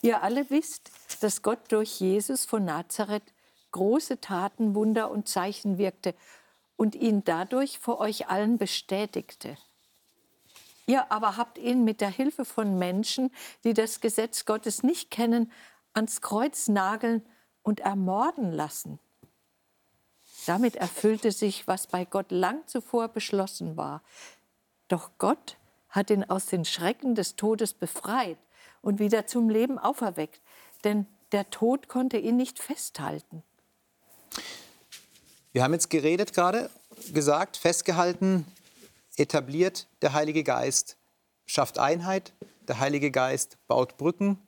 Ihr alle wisst, dass Gott durch Jesus von Nazareth große Taten, Wunder und Zeichen wirkte und ihn dadurch vor euch allen bestätigte. Ihr aber habt ihn mit der Hilfe von Menschen, die das Gesetz Gottes nicht kennen, ans Kreuz nageln und ermorden lassen. Damit erfüllte sich, was bei Gott lang zuvor beschlossen war. Doch Gott hat ihn aus den Schrecken des Todes befreit und wieder zum Leben auferweckt, denn der Tod konnte ihn nicht festhalten. Wir haben jetzt geredet gerade, gesagt, festgehalten, etabliert, der Heilige Geist schafft Einheit, der Heilige Geist baut Brücken,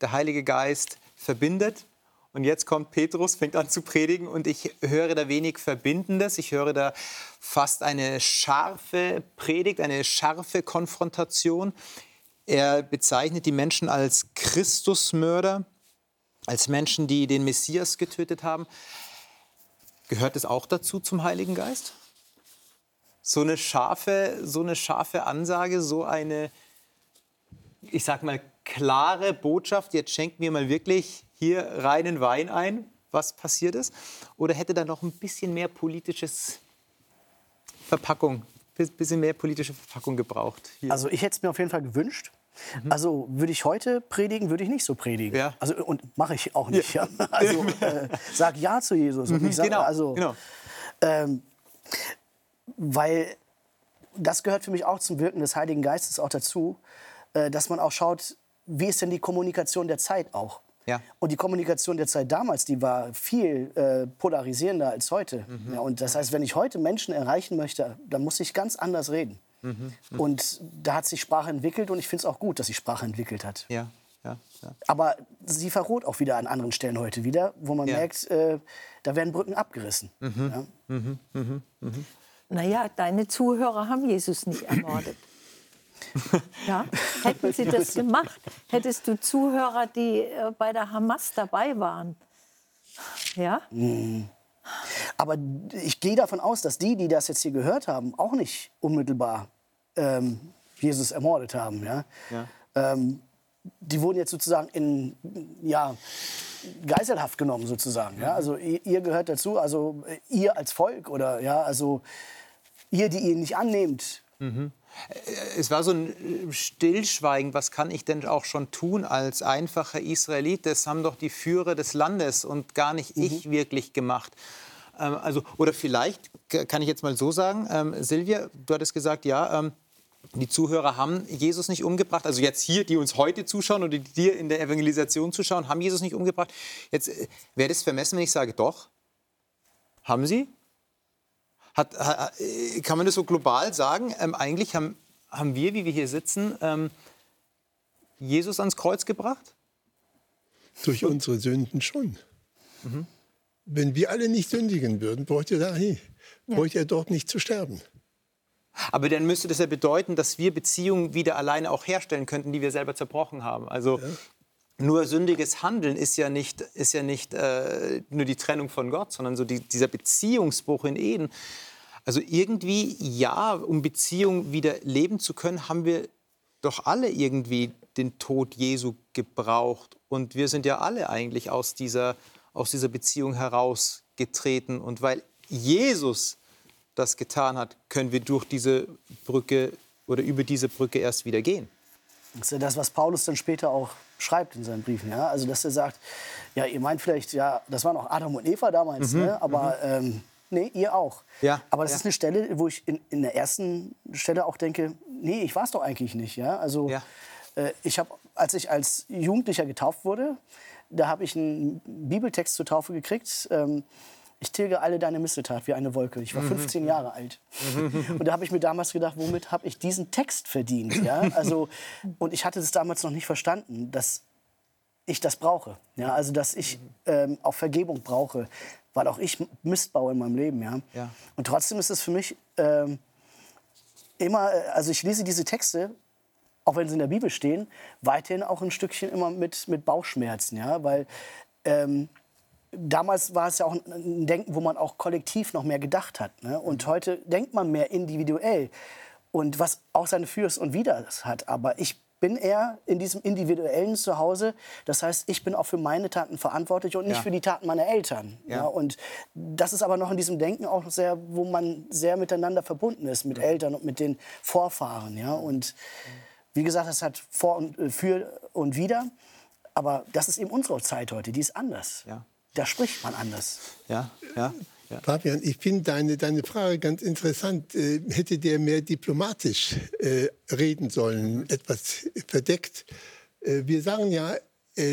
der Heilige Geist verbindet. Und jetzt kommt Petrus, fängt an zu predigen und ich höre da wenig Verbindendes. Ich höre da fast eine scharfe Predigt, eine scharfe Konfrontation. Er bezeichnet die Menschen als Christusmörder, als Menschen, die den Messias getötet haben. Gehört es auch dazu zum Heiligen Geist? So eine scharfe, so eine scharfe Ansage, so eine, ich sag mal, klare Botschaft, jetzt schenkt mir mal wirklich hier reinen Wein ein, was passiert ist? Oder hätte da noch ein bisschen mehr politisches Verpackung, bisschen mehr politische Verpackung gebraucht? Hier. Also ich hätte es mir auf jeden Fall gewünscht. Also würde ich heute predigen, würde ich nicht so predigen. Mhm. Ja. Also und mache ich auch nicht. Ja. Also äh, sag ja zu Jesus und ich sage genau, also genau. ähm, weil das gehört für mich auch zum Wirken des Heiligen Geistes auch dazu, äh, dass man auch schaut, wie ist denn die Kommunikation der Zeit auch. Ja. Und die Kommunikation der Zeit damals, die war viel äh, polarisierender als heute. Mhm. Ja, und das heißt, wenn ich heute Menschen erreichen möchte, dann muss ich ganz anders reden. Mhm. Und da hat sich Sprache entwickelt und ich finde es auch gut, dass sich Sprache entwickelt hat. Ja, ja, ja. Aber sie verroht auch wieder an anderen Stellen heute wieder, wo man Ja. Mhm. merkt, äh, da werden Brücken abgerissen. Ja. Naja, deine Zuhörer haben Jesus nicht ermordet. Ja? Hätten sie das gemacht, hättest du Zuhörer, die äh, bei der Hamas dabei waren. Ja? Aber ich gehe davon aus, dass die, die das jetzt hier gehört haben, auch nicht unmittelbar ähm, Jesus ermordet haben. Ja? Ja. Ähm, die wurden jetzt sozusagen in ja, Geiselhaft genommen sozusagen. Ja? Also ihr, ihr gehört dazu, also ihr als Volk oder ja, also ihr, die ihn nicht annehmt. Es war so ein äh, Stillschweigen. Was kann ich denn auch schon tun als einfacher Israelit? Das haben doch die Führer des Landes und gar nicht ich wirklich gemacht. Ähm, also, oder vielleicht kann ich jetzt mal so sagen, ähm, Silvia, du hattest gesagt, ja, ähm, die Zuhörer haben Jesus nicht umgebracht. Also jetzt hier, die uns heute zuschauen oder die dir in der Evangelisation zuschauen, haben Jesus nicht umgebracht. Jetzt äh, wäre das vermessen, wenn ich sage, doch, haben sie? Hat, ha- äh, kann man das so global sagen? Ähm, eigentlich haben, haben wir, wie wir hier sitzen, ähm, Jesus ans Kreuz gebracht? Durch unsere Sünden schon. Wenn wir alle nicht sündigen würden, bräuchte er, dahin, bräuchte er dort nicht zu sterben. Aber dann müsste das ja bedeuten, dass wir Beziehungen wieder alleine auch herstellen könnten, die wir selber zerbrochen haben. Also nur sündiges Handeln ist ja nicht, ist ja nicht äh, nur die Trennung von Gott, sondern so die, dieser Beziehungsbruch in Eden. Also irgendwie, ja, um Beziehung wieder leben zu können, haben wir doch alle irgendwie den Tod Jesu gebraucht. Und wir sind ja alle eigentlich aus dieser, aus dieser Beziehung herausgetreten. Und weil Jesus das getan hat, können wir durch diese Brücke oder über diese Brücke erst wieder gehen. Das ist ja das, was Paulus dann später auch schreibt in seinen Briefen. Ja? Also, dass er sagt, ja, ihr meint vielleicht, ja, das waren auch Adam und Eva damals, ne? aber ähm, nee, ihr auch. Ja, Aber das ja. ist eine Stelle, wo ich in, in der ersten Stelle auch denke, nee, ich war es doch eigentlich nicht. Ja? Also, Ja. äh, ich habe, als ich als Jugendlicher getauft wurde, da habe ich einen Bibeltext zur Taufe gekriegt. Ähm, ich tilge alle deine Missetat wie eine Wolke. Ich war 15 Jahre alt. Und da habe ich mir damals gedacht, womit habe ich diesen Text verdient? Ja? Also, und ich hatte es damals noch nicht verstanden, dass ich das brauche. Ja? Also, dass ich ähm, auch Vergebung brauche, weil auch ich Mist baue in meinem Leben. Ja? Ja. Und trotzdem ist es für mich ähm, immer, äh, also ich lese diese Texte, auch wenn sie in der Bibel stehen, weiterhin auch ein Stückchen immer mit, mit Bauchschmerzen. Ja? Weil ähm, damals war es ja auch ein- Denken, wo man auch kollektiv noch mehr gedacht hat. Ne? Und heute denkt man mehr individuell. Und was auch seine Fürs und Widers hat. Aber ich bin eher in diesem individuellen Zuhause. Das heißt, ich bin auch für meine Taten verantwortlich und nicht Ja. für die Taten meiner Eltern. Ja. Ja. und das ist aber noch in diesem Denken auch sehr, wo man sehr miteinander verbunden ist, mit Eltern und mit den Vorfahren. Ja? Und wie gesagt, das hat vor und äh, für und wider. Aber das ist eben unsere Zeit heute, die ist anders. Ja. Da spricht man anders. Ja, ja, ja. Fabian, ich finde deine, deine Frage ganz interessant. Äh, hätte der mehr diplomatisch äh, reden sollen, etwas verdeckt? Äh, wir sagen ja,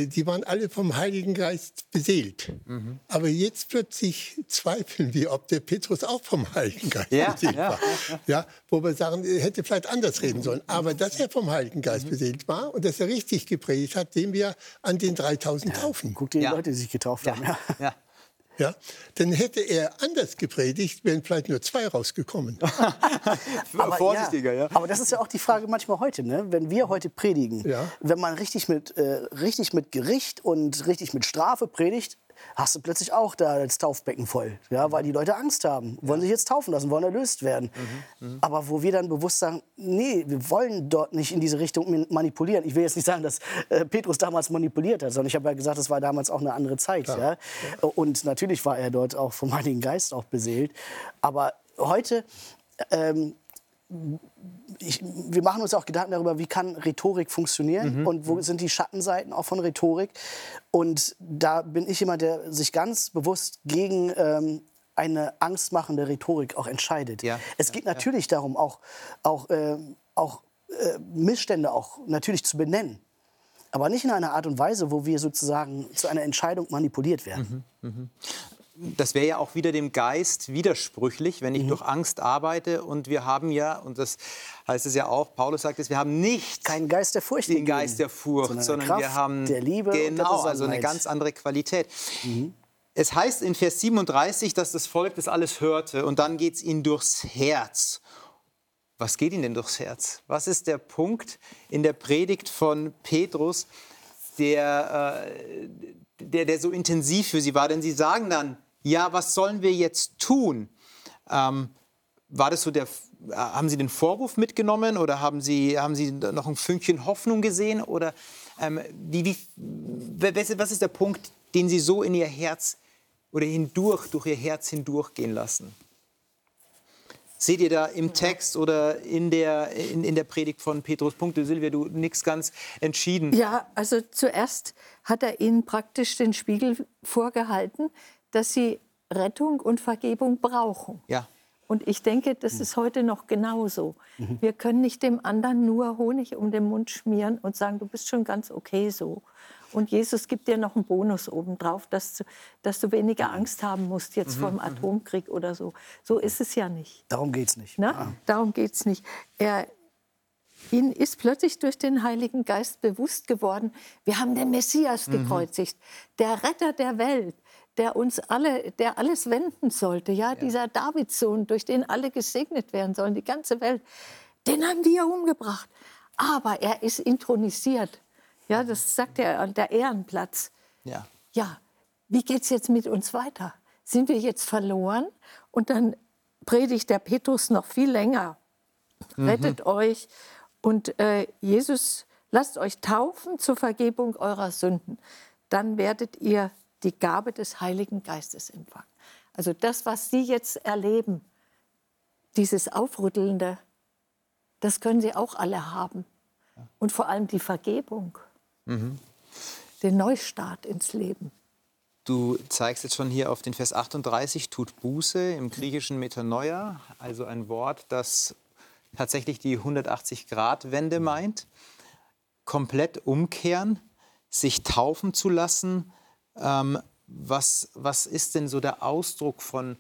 die waren alle vom Heiligen Geist beseelt. Aber jetzt plötzlich zweifeln wir, ob der Petrus auch vom Heiligen Geist Ja, beseelt ja, war. Ja, wo wir sagen, er hätte vielleicht anders reden sollen. Aber dass er vom Heiligen Geist beseelt war und dass er richtig gepredigt hat, sehen wir an den 3000 Taufen. Guck dir die Ja. Leute, die sich getauft haben. Ja. Ja. Ja, dann hätte er anders gepredigt, wären vielleicht nur zwei rausgekommen. Vorsichtiger, ja. Aber das ist ja auch die Frage manchmal heute, ne? wenn wir heute predigen, Ja. wenn man richtig mit, äh, richtig mit Gericht und richtig mit Strafe predigt, hast du plötzlich auch da das Taufbecken voll, ja? weil die Leute Angst haben, wollen sich jetzt taufen lassen, wollen erlöst werden. Mhm, Aber wo wir dann bewusst sagen, nee, wir wollen dort nicht in diese Richtung manipulieren. Ich will jetzt nicht sagen, dass äh, Petrus damals manipuliert hat, sondern ich habe ja gesagt, das war damals auch eine andere Zeit. Ja? Und natürlich war er dort auch vom Heiligen Geist auch beseelt. Aber heute ähm, ich, wir machen uns auch Gedanken darüber, wie kann Rhetorik funktionieren und wo sind die Schattenseiten auch von Rhetorik. Und da bin ich jemand, der sich ganz bewusst gegen ähm, eine angstmachende Rhetorik auch entscheidet. Ja, Es geht natürlich darum, auch, auch, ähm, auch äh, Missstände auch natürlich zu benennen. Aber nicht in einer Art und Weise, wo wir sozusagen zu einer Entscheidung manipuliert werden. Das wäre ja auch wieder dem Geist widersprüchlich, wenn ich Mhm. durch Angst arbeite. Und wir haben ja, und das heißt es ja auch, Paulus sagt es, wir haben nicht Kein Geist der Furcht den Geist der Furcht, sondern sondern, der wir Kraft, haben der Liebe und der genau, also eine. Mhm. ganz andere Qualität. Es heißt in Vers 37, dass das Volk das alles hörte und dann geht es ihnen durchs Herz. Was geht Ihnen denn durchs Herz? Was ist der Punkt in der Predigt von Petrus, der, äh, der, der so intensiv für Sie war? Denn Sie sagen dann, ja, was sollen wir jetzt tun? Ähm, war das so der, haben Sie den Vorwurf mitgenommen oder haben Sie, haben Sie noch ein Fünkchen Hoffnung gesehen? Oder ähm, wie, wie, was ist der Punkt, den Sie so in Ihr Herz oder hindurch, durch Ihr Herz hindurchgehen lassen? Seht ihr da im Text oder in der, in, in der Predigt von Petrus Punkte? Silvia, du nichts ganz entschieden. Ja, also zuerst hat er ihnen praktisch den Spiegel vorgehalten, dass sie Rettung und Vergebung brauchen. Ja. Und ich denke, das ist heute noch genauso. Mhm. Wir können nicht dem anderen nur Honig um den Mund schmieren und sagen, du bist schon ganz okay so. Und Jesus gibt dir noch einen Bonus obendrauf, dass du, dass du weniger Angst haben musst jetzt mhm. vor dem mhm. Atomkrieg oder so. So ist es ja nicht. Darum geht es nicht. Ah. Darum geht es nicht. Er, Ihnen ist plötzlich durch den Heiligen Geist bewusst geworden, wir haben den Messias mhm. gekreuzigt, der Retter der Welt, der uns alle, der alles wenden sollte, ja, ja. dieser Davidssohn, durch den alle gesegnet werden sollen, die ganze Welt, den haben wir umgebracht. Aber er ist intronisiert. Ja, das sagt er an der Ehrenplatz. Ja. Ja, wie geht es jetzt mit uns weiter? Sind wir jetzt verloren? Und dann predigt der Petrus noch viel länger. Mhm. Rettet euch und äh, Jesus, lasst euch taufen zur Vergebung eurer Sünden. Dann werdet ihr die Gabe des Heiligen Geistes empfangen. Also das, was Sie jetzt erleben, dieses Aufrüttelnde, das können Sie auch alle haben. Und vor allem die Vergebung. Mhm. Den Neustart ins Leben. Du zeigst jetzt schon hier auf den Vers 38, tut Buße im griechischen Metanoia, also ein Wort, das tatsächlich die 180-Grad-Wende meint. Komplett umkehren, sich taufen zu lassen. Ähm, was, was ist denn so der Ausdruck von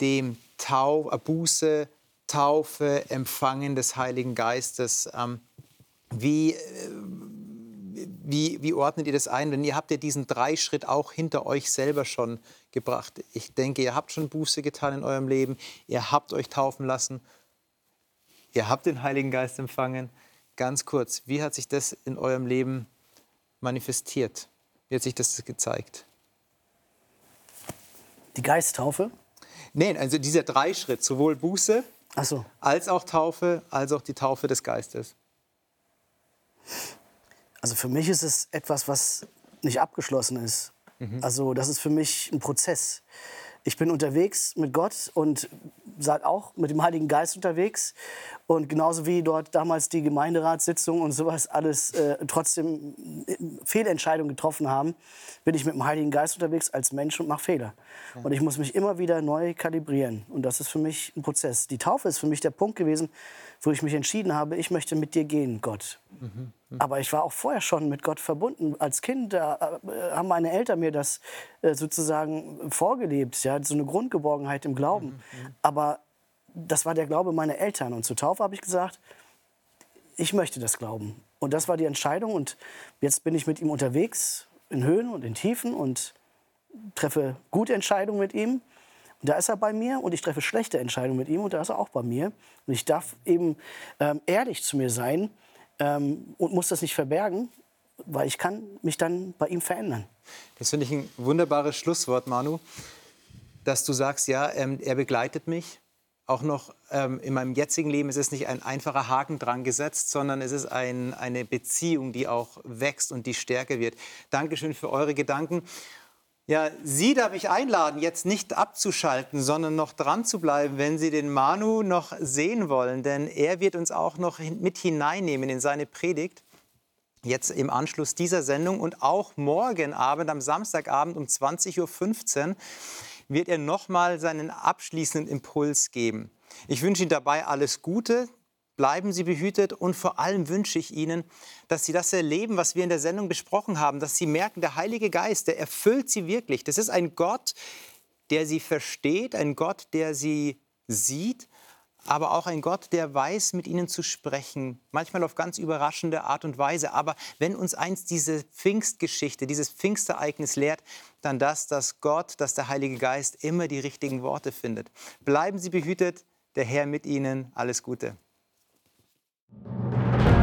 dem Tau, äh, Buße, Taufe, Empfangen des Heiligen Geistes? Ähm, wie, äh, wie, wie ordnet ihr das ein? Denn ihr habt ja diesen Dreischritt auch hinter euch selber schon gebracht. Ich denke, ihr habt schon Buße getan in eurem Leben, ihr habt euch taufen lassen, ihr habt den Heiligen Geist empfangen. Ganz kurz, wie hat sich das in eurem Leben manifestiert? Wie hat sich das gezeigt? Die Geisttaufe? Nein, also dieser Dreischritt, sowohl Buße so. als auch Taufe, als auch die Taufe des Geistes. Also für mich ist es etwas, was nicht abgeschlossen ist. Mhm. Also das ist für mich ein Prozess. Ich bin unterwegs mit Gott und seid auch mit dem Heiligen Geist unterwegs. Und genauso wie dort damals die Gemeinderatssitzung und sowas alles äh, trotzdem äh, Fehlentscheidungen getroffen haben, bin ich mit dem Heiligen Geist unterwegs als Mensch und mache Fehler. Und ich muss mich immer wieder neu kalibrieren. Und das ist für mich ein Prozess. Die Taufe ist für mich der Punkt gewesen, wo ich mich entschieden habe, ich möchte mit dir gehen, Gott. Mhm. Aber ich war auch vorher schon mit Gott verbunden. Als Kind da, äh, haben meine Eltern mir das äh, sozusagen vorgelebt, ja, so eine Grundgeborgenheit im Glauben. Mhm. Aber das war der Glaube meiner Eltern. Und zur Taufe habe ich gesagt, ich möchte das glauben. Und das war die Entscheidung. Und jetzt bin ich mit ihm unterwegs, in Höhen und in Tiefen und treffe gute Entscheidungen mit ihm. Und da ist er bei mir und ich treffe schlechte Entscheidungen mit ihm und da ist er auch bei mir. Und ich darf eben ähm, ehrlich zu mir sein ähm, und muss das nicht verbergen, weil ich kann mich dann bei ihm verändern. Das finde ich ein wunderbares Schlusswort, Manu, dass du sagst, ja, ähm, er begleitet mich. Auch noch ähm, in meinem jetzigen Leben ist es nicht ein einfacher Haken dran gesetzt, sondern es ist ein, eine Beziehung, die auch wächst und die stärker wird. Dankeschön für eure Gedanken. Ja, Sie darf ich einladen, jetzt nicht abzuschalten, sondern noch dran zu bleiben, wenn Sie den Manu noch sehen wollen. Denn er wird uns auch noch mit hineinnehmen in seine Predigt. Jetzt im Anschluss dieser Sendung und auch morgen Abend, am Samstagabend um 20.15 Uhr, wird er nochmal seinen abschließenden Impuls geben. Ich wünsche Ihnen dabei alles Gute, Bleiben Sie behütet und vor allem wünsche ich Ihnen, dass Sie das erleben, was wir in der Sendung besprochen haben, dass Sie merken, der Heilige Geist, der erfüllt Sie wirklich. Das ist ein Gott, der Sie versteht, ein Gott, der Sie sieht, aber auch ein Gott, der weiß, mit Ihnen zu sprechen, manchmal auf ganz überraschende Art und Weise. Aber wenn uns einst diese Pfingstgeschichte, dieses Pfingstereignis lehrt, dann das, dass Gott, dass der Heilige Geist immer die richtigen Worte findet. Bleiben Sie behütet, der Herr mit Ihnen, alles Gute. あ!